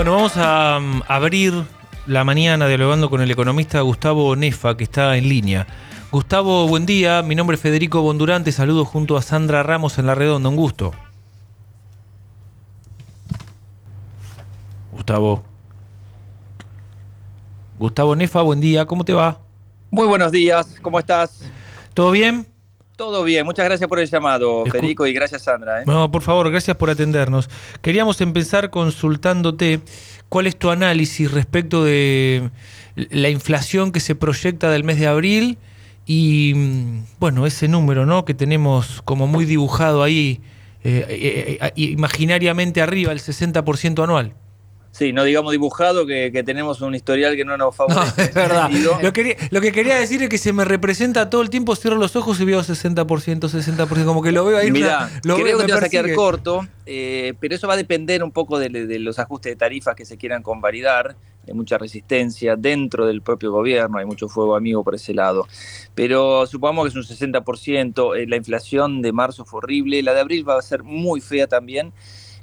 Bueno, vamos a um, abrir la mañana dialogando con el economista Gustavo Nefa, que está en línea. Gustavo, buen día. Mi nombre es Federico Bondurante. Saludo junto a Sandra Ramos en La Redonda. Un gusto. Gustavo. Gustavo Nefa, buen día. ¿Cómo te va? Muy buenos días. ¿Cómo estás? ¿Todo bien? Todo bien. Muchas gracias por el llamado, Escu- Federico, y gracias, Sandra. ¿eh? No, por favor, gracias por atendernos. Queríamos empezar consultándote cuál es tu análisis respecto de la inflación que se proyecta del mes de abril y, bueno, ese número, ¿no? Que tenemos como muy dibujado ahí, eh, eh, imaginariamente arriba, el 60% anual. Sí, no digamos dibujado, que, que tenemos un historial que no nos No, favorece. es verdad. Lo, quería- lo que quería decir es que se me representa todo el tiempo, cierro los ojos y veo 60%, 60%, como que lo veo ahí. Mirá, una- lo creo veo, que te vas a quedar corto, eh, pero eso va a depender un poco de, de los ajustes de tarifas que se quieran convalidar. Hay mucha resistencia dentro del propio gobierno, hay mucho fuego amigo por ese lado. Pero supongamos que es un 60%, eh, la inflación de marzo fue horrible, la de abril va a ser muy fea también.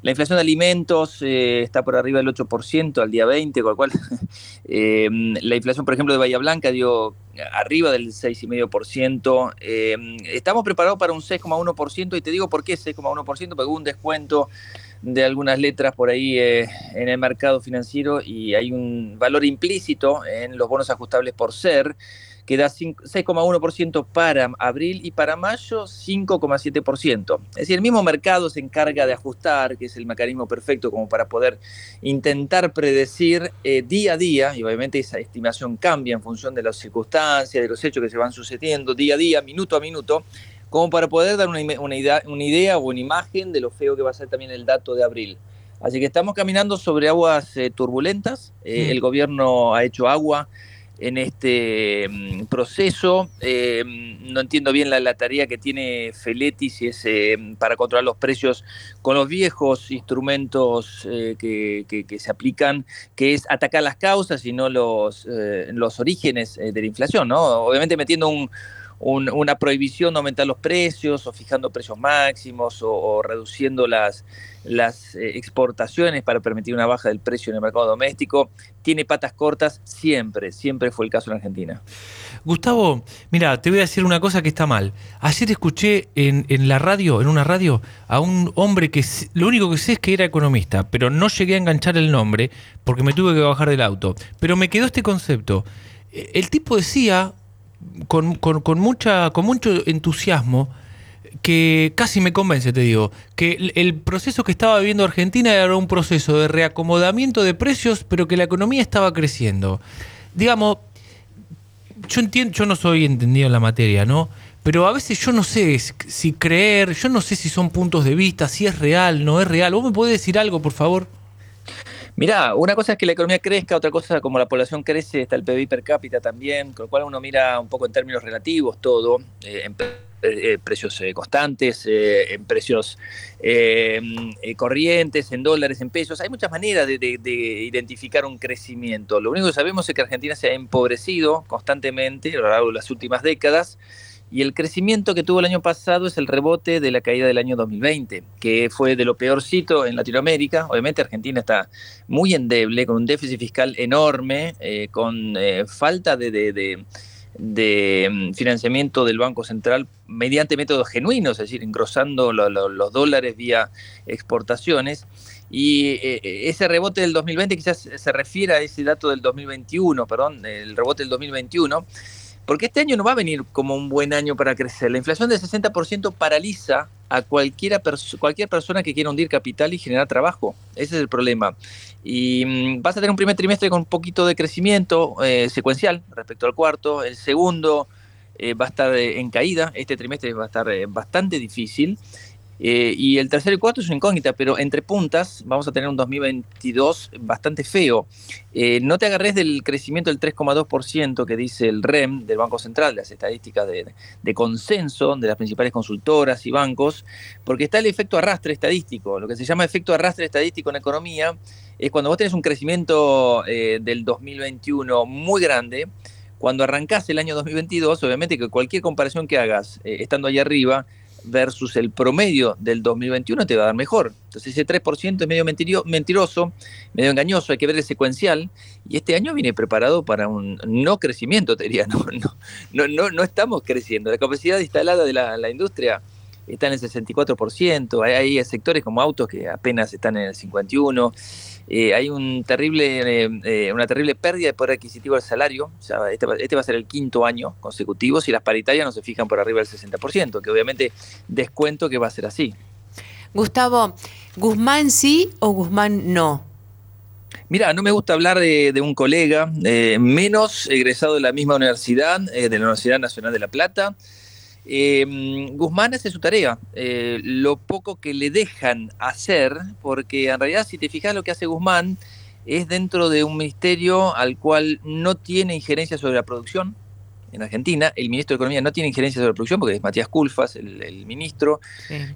La inflación de alimentos eh, está por arriba del 8% al día 20, con lo cual eh, la inflación, por ejemplo, de Bahía Blanca dio arriba del 6,5%. Eh, estamos preparados para un 6,1% y te digo por qué 6,1%, porque hubo un descuento de algunas letras por ahí eh, en el mercado financiero y hay un valor implícito en los bonos ajustables por ser que da 5 6,1% para abril y para mayo 5,7%. Es decir, el mismo mercado se encarga de ajustar, que es el mecanismo perfecto como para poder intentar predecir eh, día a día, y obviamente esa estimación cambia en función de las circunstancias, de los hechos que se van sucediendo día a día, minuto a minuto, como para poder dar una, idea, una idea o una imagen de lo feo que va a ser también el dato de abril. Así que estamos caminando sobre aguas eh, turbulentas. Eh, Mm. El gobierno ha hecho agua en este mm, proceso. Eh, mm, no entiendo bien la, tarea que tiene Feletti, si es eh, para controlar los precios con los viejos instrumentos eh, que, se aplican, que es atacar las causas y no los, los orígenes de la inflación, ¿no? Obviamente metiendo un, un- una prohibición de aumentar los precios o fijando precios máximos o reduciendo las, las eh, exportaciones para permitir una baja del precio en el mercado doméstico. Tiene patas cortas siempre, siempre fue el caso en Argentina. Gustavo, mira, te voy a decir una cosa que está mal. Ayer escuché en, en la radio, en una radio, a un hombre que lo único que sé es que era economista, pero no llegué a enganchar el nombre porque me tuve que bajar del auto. Pero me quedó este concepto. Eh, El tipo decía con- con mucha, con mucho entusiasmo que casi me convence, te digo, que el, proceso que estaba viviendo Argentina era un proceso de reacomodamiento de precios, pero que la economía estaba creciendo. Digamos, yo entiendo, yo no soy entendido en la materia, ¿no? Pero a veces yo no sé si creer, yo no sé si son puntos de vista, si es real, no es real. ¿Vos me podés decir algo, por favor? Mirá, una cosa es que la economía crezca, otra cosa como la población crece, está el PBI per cápita también, con lo cual uno mira un poco en términos relativos todo, eh, en eh, precios eh, constantes, eh, en precios eh, eh, corrientes, en dólares, en pesos. Hay muchas maneras de, de- de identificar un crecimiento. Lo único que sabemos es que Argentina se ha empobrecido constantemente a lo largo de las últimas décadas. Y el crecimiento que tuvo el año pasado es el rebote de la caída del año 2020, que fue de lo peorcito en Latinoamérica. Obviamente Argentina está muy endeble, con un déficit fiscal enorme, eh, con eh, falta de- de- mm, financiamiento del Banco Central mediante métodos genuinos, es decir, engrosando lo- lo- los dólares vía exportaciones. Y eh, ese rebote del 2020 quizás se refiere a ese dato del 2021, perdón, el rebote del 2021, porque este año no va a venir como un buen año para crecer. La inflación del 60% paraliza a cualquiera cualquier persona que quiera hundir capital y generar trabajo. Ese es el problema. Y mm, vas a tener un primer trimestre con un poquito de crecimiento eh, secuencial respecto al cuarto. El segundo eh, va a estar eh, en caída. Este trimestre va a estar eh, bastante difícil. Eh, y el tercero y cuarto es una incógnita, pero entre puntas vamos a tener un 2022 bastante feo. Eh, no te agarres del crecimiento del 3,2% que dice el REM del Banco Central, las estadísticas de, consenso de las principales consultoras y bancos, porque está el efecto arrastre estadístico. Lo que se llama efecto arrastre estadístico en economía es cuando vos tenés un crecimiento eh, del 2021 muy grande, cuando arrancás el año 2022, obviamente que cualquier comparación que hagas estando ahí arriba, versus el promedio del 2021 te va a dar mejor. Entonces ese 3% es medio mentiroso, medio engañoso, hay que ver el secuencial. Y este año viene preparado para un no crecimiento, te diría. No, no, no, no, estamos creciendo. La capacidad instalada de la, la industria está en el 64%. Hay, hay sectores como autos que apenas están en el 51%. Eh, hay un terrible, eh, eh, una terrible pérdida de poder adquisitivo del salario. este, este, va a ser el quinto año consecutivo si las paritarias no se fijan por arriba del 60%, que obviamente descuento que va a ser así. Gustavo, ¿Guzmán sí o Guzmán no? Mira, no me gusta hablar de, de un colega, menos egresado de la misma universidad, de la Universidad Nacional de La Plata. Eh, Guzmán hace su tarea, eh, lo poco que le dejan hacer, porque en realidad si te fijas lo que hace Guzmán es dentro de un ministerio al cual no tiene injerencia sobre la producción. En Argentina, el ministro de Economía no tiene injerencia sobre la producción porque es Matías Culfas, el, ministro.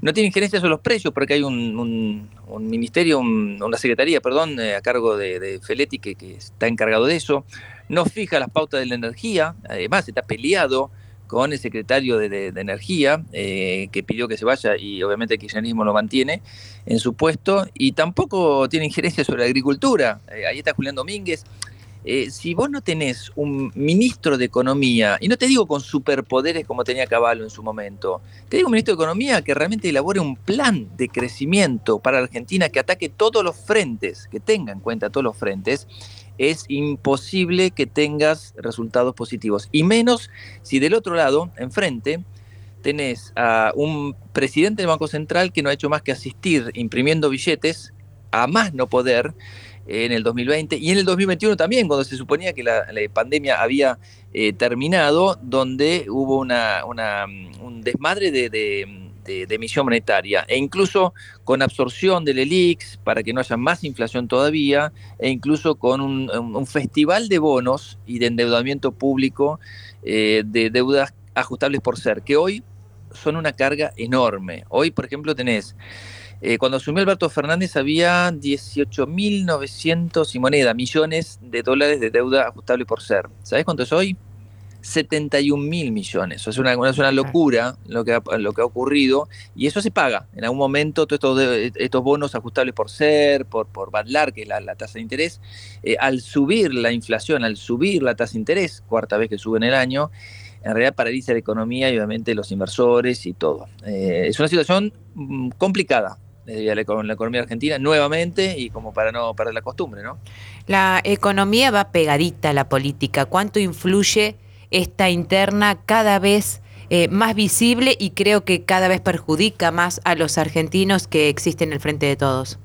No tiene injerencia sobre los precios porque hay un, ministerio, una secretaría, perdón, eh, a cargo de, de Feletti que, que, está encargado de eso. No fija las pautas de la energía, además está peleado con el secretario de, Energía, eh, que pidió que se vaya y obviamente el kirchnerismo lo mantiene en su puesto, y tampoco tiene injerencia sobre agricultura. Eh, ahí está Julián Domínguez. Eh, si vos no tenés un ministro de Economía, y no te digo con superpoderes como tenía Caballo en su momento, te digo un ministro de Economía que realmente elabore un plan de crecimiento para Argentina que ataque todos los frentes, que tenga en cuenta todos los frentes, es imposible que tengas resultados positivos. Y menos si del otro lado, enfrente, tenés a un presidente del Banco Central que no ha hecho más que asistir imprimiendo billetes a más no poder en el 2020 y en el 2021 también, cuando se suponía que la, pandemia había eh, terminado, donde hubo una, un desmadre de de, emisión monetaria e incluso con absorción del ELIX para que no haya más inflación todavía e incluso con un, festival de bonos y de endeudamiento público eh, de deudas ajustables por ser, que hoy son una carga enorme. Hoy, por ejemplo, tenés, eh, cuando asumió Alberto Fernández había 18.900 y moneda, millones de dólares de deuda ajustable por ser. ¿Sabés cuánto es hoy? 71 mil millones. Es una, es una locura lo que, ha, lo que ha ocurrido y eso se paga. En algún momento todos estos, estos bonos ajustables por ser, por, por Badlar, que es la, tasa de interés, eh, al subir la inflación, al subir la tasa de interés, cuarta vez que sube en el año, en realidad paraliza la economía y obviamente los inversores y todo. Eh, es una situación mm, complicada con la economía argentina nuevamente y como para no perder la costumbre, ¿no? La economía va pegadita a la política. ¿Cuánto influye esta interna cada vez eh, más visible y creo que cada vez perjudica más a los argentinos que existen en el frente de todos.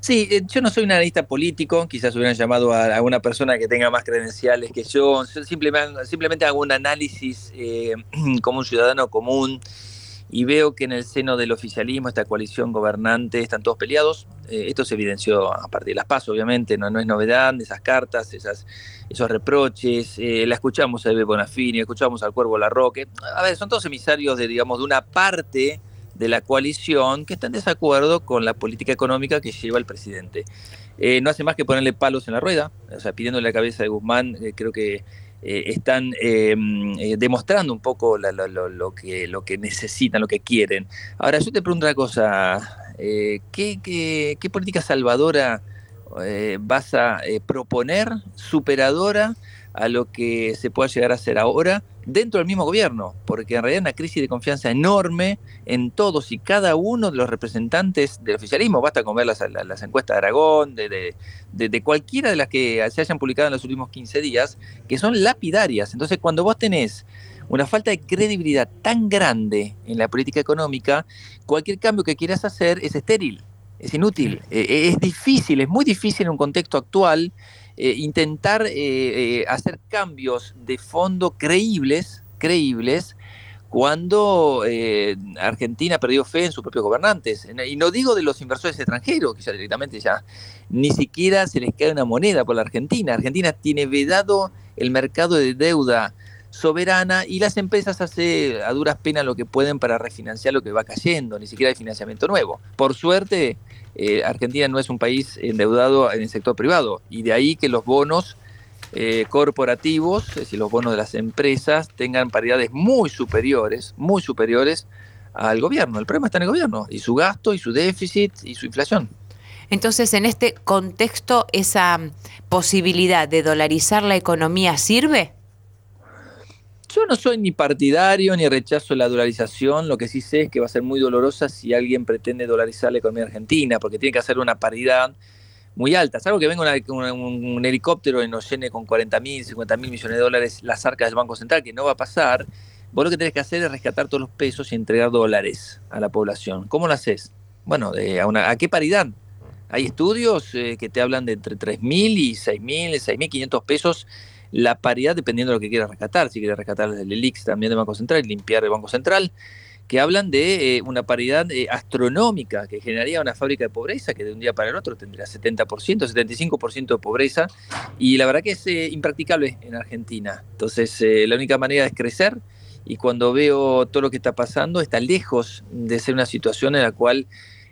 Sí, eh, yo no soy un analista político, quizás hubieran llamado a alguna persona que tenga más credenciales que yo, simplemente, simplemente hago un análisis eh, como un ciudadano común y veo que en el seno del oficialismo, esta coalición gobernante, están todos peleados. Eh, esto se evidenció a partir de las PASO, obviamente, no, no es novedad, esas cartas, esas, esos reproches. Eh, la escuchamos a Eve Bonafini, escuchamos al Cuervo Larroque. A ver, son todos emisarios de, digamos, de una parte de la coalición que está en desacuerdo con la política económica que lleva el presidente. Eh, no hace más que ponerle palos en la rueda, o sea, pidiéndole la cabeza de Guzmán, creo que eh, están em, eh, demostrando un poco lo, que, lo que necesitan, lo que quieren. Ahora, yo te pregunto una cosa, eh, ¿qué, política salvadora vas a proponer, superadora a lo que se pueda llegar a hacer ahora dentro del mismo gobierno, porque en realidad hay una crisis de confianza enorme en todos y cada uno de los representantes del oficialismo. Basta con ver las, encuestas de Aragón, de, de, cualquiera de las que se hayan publicado en los últimos 15 días, que son lapidarias. Entonces, cuando vos tenés una falta de credibilidad tan grande en la política económica, cualquier cambio que quieras hacer es estéril, es inútil, eh, es difícil, es muy difícil en un contexto actual eh, intentar eh, eh, hacer cambios de fondo creíbles, creíbles, cuando eh, Argentina perdió fe en sus propios gobernantes. Y no digo de los inversores extranjeros, que ya directamente ya ni siquiera se les cae una moneda por la Argentina. Argentina tiene vedado el mercado de deuda soberana y las empresas hacen a duras penas lo que pueden para refinanciar lo que va cayendo, ni siquiera hay financiamiento nuevo. Por suerte, eh, Argentina no es un país endeudado en el sector privado y de ahí que los bonos eh, corporativos, es decir, los bonos de las empresas, tengan paridades muy superiores, muy superiores al gobierno. El problema está en el gobierno y su gasto y su déficit y su inflación. Entonces, en este contexto, ¿esa posibilidad de dolarizar la economía sirve? Yo no soy ni partidario ni rechazo la dolarización, lo que sí sé es que va a ser muy dolorosa si alguien pretende dolarizar la economía argentina, porque tiene que hacer una paridad muy alta. Salvo que venga un, helicóptero y nos llene con 40 mil, 50 mil millones de dólares las arcas del Banco Central, que no va a pasar, vos lo que tenés que hacer es rescatar todos los pesos y entregar dólares a la población. ¿Cómo lo haces? Bueno, de, a, qué paridad? Hay estudios eh, que te hablan de entre 3 mil y 6 mil, 6 mil 500 pesos la paridad dependiendo de lo que quieras rescatar. Si quieres rescatar el ELIX también del Banco Central, limpiar el Banco Central, que hablan de eh, una paridad eh, astronómica que generaría una fábrica de pobreza que de un día para el otro tendría 70%, 75% de pobreza. Y la verdad que es eh, impracticable en Argentina. Entonces, la única manera es crecer. Y cuando veo todo lo que está pasando, está lejos de ser una situación en la cual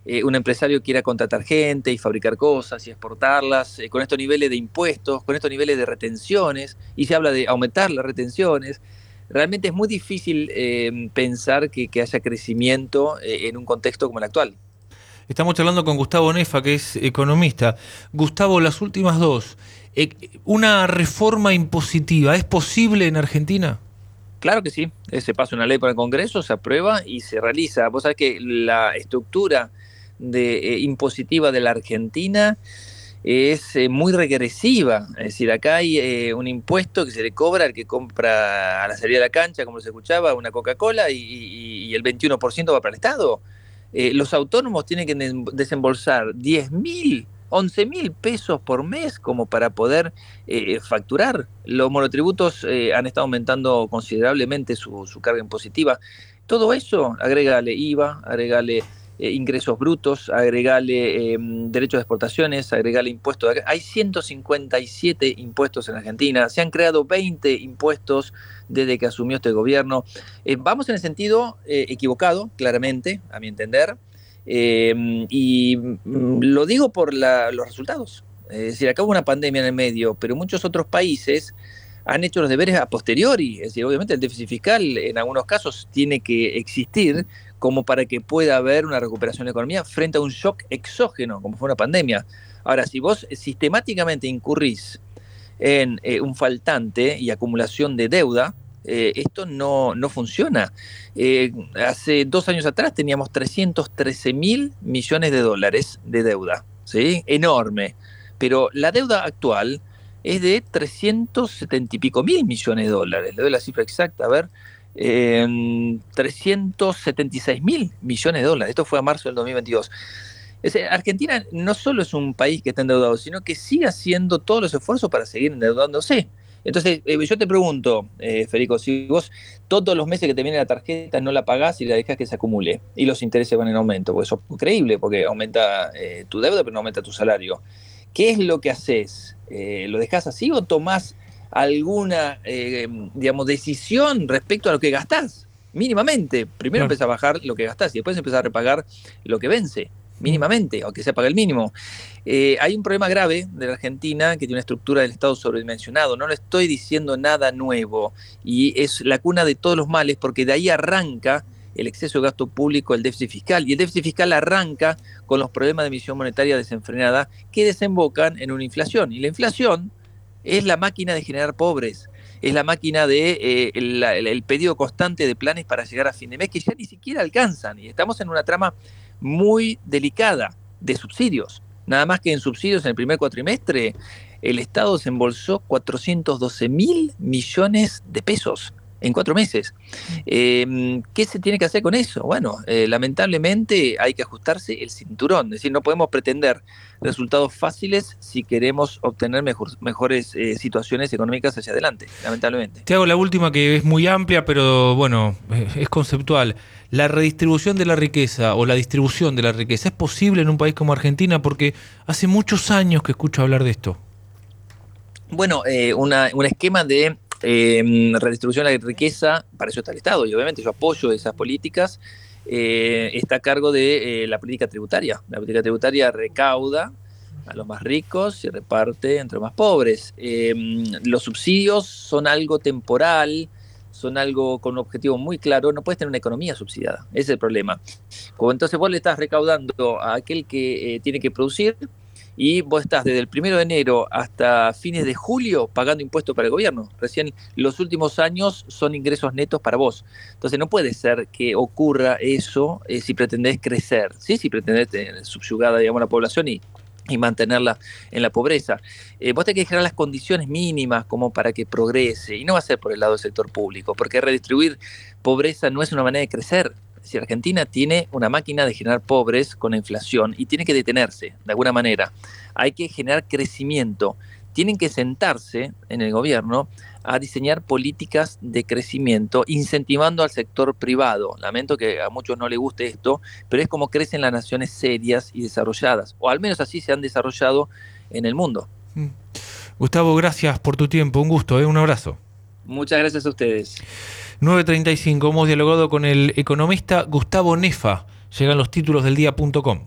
eh, un empresario quiera contratar gente y fabricar cosas y exportarlas, eh, con estos niveles de impuestos, con estos niveles de retenciones, y se habla de aumentar las retenciones. Realmente es muy difícil eh, pensar que, haya crecimiento en un contexto como el actual. Estamos hablando con Gustavo Nefa, que es economista. Gustavo, las últimas dos. ¿Una reforma impositiva es posible en Argentina? Claro que sí, se pasa una ley por el Congreso, se aprueba y se realiza. Vos sabés que la estructura de, eh, impositiva de la Argentina es eh, muy regresiva. Es decir, acá hay eh, un impuesto que se le cobra al que compra a la salida de la cancha, como se escuchaba, una Coca-Cola y, el 21% va para el Estado. los autónomos tienen que desembolsar 10 mil, 11 mil pesos por mes como para poder facturar. Los monotributos han estado aumentando considerablemente su, su carga impositiva. Todo eso, agrégale IVA, agrégale eh, ingresos brutos, agregale em, derechos de exportaciones, agregale impuestos. Hay 157 impuestos en Argentina, se han creado 20 impuestos desde que asumió este gobierno. Eh, vamos en el sentido eh, equivocado, claramente, a mi entender, y mm, lo digo por los resultados. Es decir, acá una pandemia en el medio, pero muchos otros países han hecho los deberes a posteriori. Es decir, obviamente el déficit fiscal en algunos casos tiene que existir, como para que pueda haber una recuperación de la economía frente a un shock exógeno, como fue una pandemia. Ahora, si vos sistemáticamente incurrís en eh, un faltante y acumulación de deuda, eh, esto no, no funciona. Eh, hace dos años atrás teníamos 313 mil millones de dólares de deuda, ¿sí? Enorme. Pero la deuda actual es de 370 y pico mil millones de dólares. Le doy la cifra exacta, a ver, 376 mil millones de dólares. Esto fue a marzo del 2022. Argentina no solo es un país que está endeudado, sino que sigue haciendo todos los esfuerzos para seguir endeudándose. Entonces, eh, yo te pregunto, eh, Federico, si vos todos los meses que te viene la tarjeta no la pagás y la dejas que se acumule y los intereses van en aumento, pues eso es increíble porque aumenta eh, tu deuda pero no aumenta tu salario. ¿Qué es lo que haces? ¿Lo dejas así o tomás alguna, eh, digamos, decisión respecto a lo que gastás, mínimamente. Primero empieza a bajar lo que gastás y después empieza a repagar lo que vence, mínimamente, aunque se pague el mínimo. Eh, hay un problema grave de la Argentina que tiene una estructura del Estado sobredimensionado. No le estoy diciendo nada nuevo y es la cuna de todos los males porque de ahí arranca el exceso de gasto público, el déficit fiscal. Y el déficit fiscal arranca con los problemas de emisión monetaria desenfrenada que desembocan en una inflación. Y la inflación es la máquina de generar pobres, es la máquina de eh, el, pedido constante de planes para llegar a fin de mes que ya ni siquiera alcanzan. Y estamos en una trama muy delicada de subsidios. Nada más que en subsidios en el primer cuatrimestre, el Estado desembolsó 412 mil millones de pesos. En cuatro meses. Em, ¿Qué se tiene que hacer con eso? Bueno, eh, lamentablemente hay que ajustarse el cinturón, es decir, no podemos pretender resultados fáciles si queremos obtener mejores eh, situaciones económicas hacia adelante, lamentablemente. Te hago la última que es muy amplia, pero bueno, eh, es conceptual. ¿La redistribución de la riqueza o la distribución de la riqueza es posible en un país como Argentina? Porque hace muchos años que escucho hablar de esto. Bueno, un esquema de eh, redistribución de la riqueza, para eso está el Estado y obviamente yo apoyo esas políticas. Eh, está a cargo de eh, la política tributaria. La política tributaria recauda a los más ricos y reparte entre los más pobres. Em, los subsidios son algo temporal, son algo con un objetivo muy claro. No puedes tener una economía subsidiada, ese es el problema. Como entonces vos le estás recaudando a aquel que eh, tiene que producir, y vos estás desde el primero de enero hasta fines de julio pagando impuestos para el gobierno. Recién los últimos años son ingresos netos para vos. Entonces no puede ser que ocurra eso eh, si pretendés crecer, ¿sí? si pretendés tener subyugada digamos, la población y, y mantenerla en la pobreza. Eh, vos tenés que generar las condiciones mínimas como para que progrese, y no va a ser por el lado del sector público, porque redistribuir pobreza no es una manera de crecer, si Argentina tiene una máquina de generar pobres con la inflación y tiene que detenerse de alguna manera. Hay que generar crecimiento. Tienen que sentarse en el gobierno a diseñar políticas de crecimiento, incentivando al sector privado. Lamento que a muchos no les guste esto, pero es como crecen las naciones serias y desarrolladas, o al menos así se han desarrollado en el mundo. Mm. Gustavo, gracias por tu tiempo, un gusto, ¿eh? un abrazo. Muchas gracias a ustedes. 9.35, hemos dialogado con el economista Gustavo Nefa. Llegan los títulos del día.com.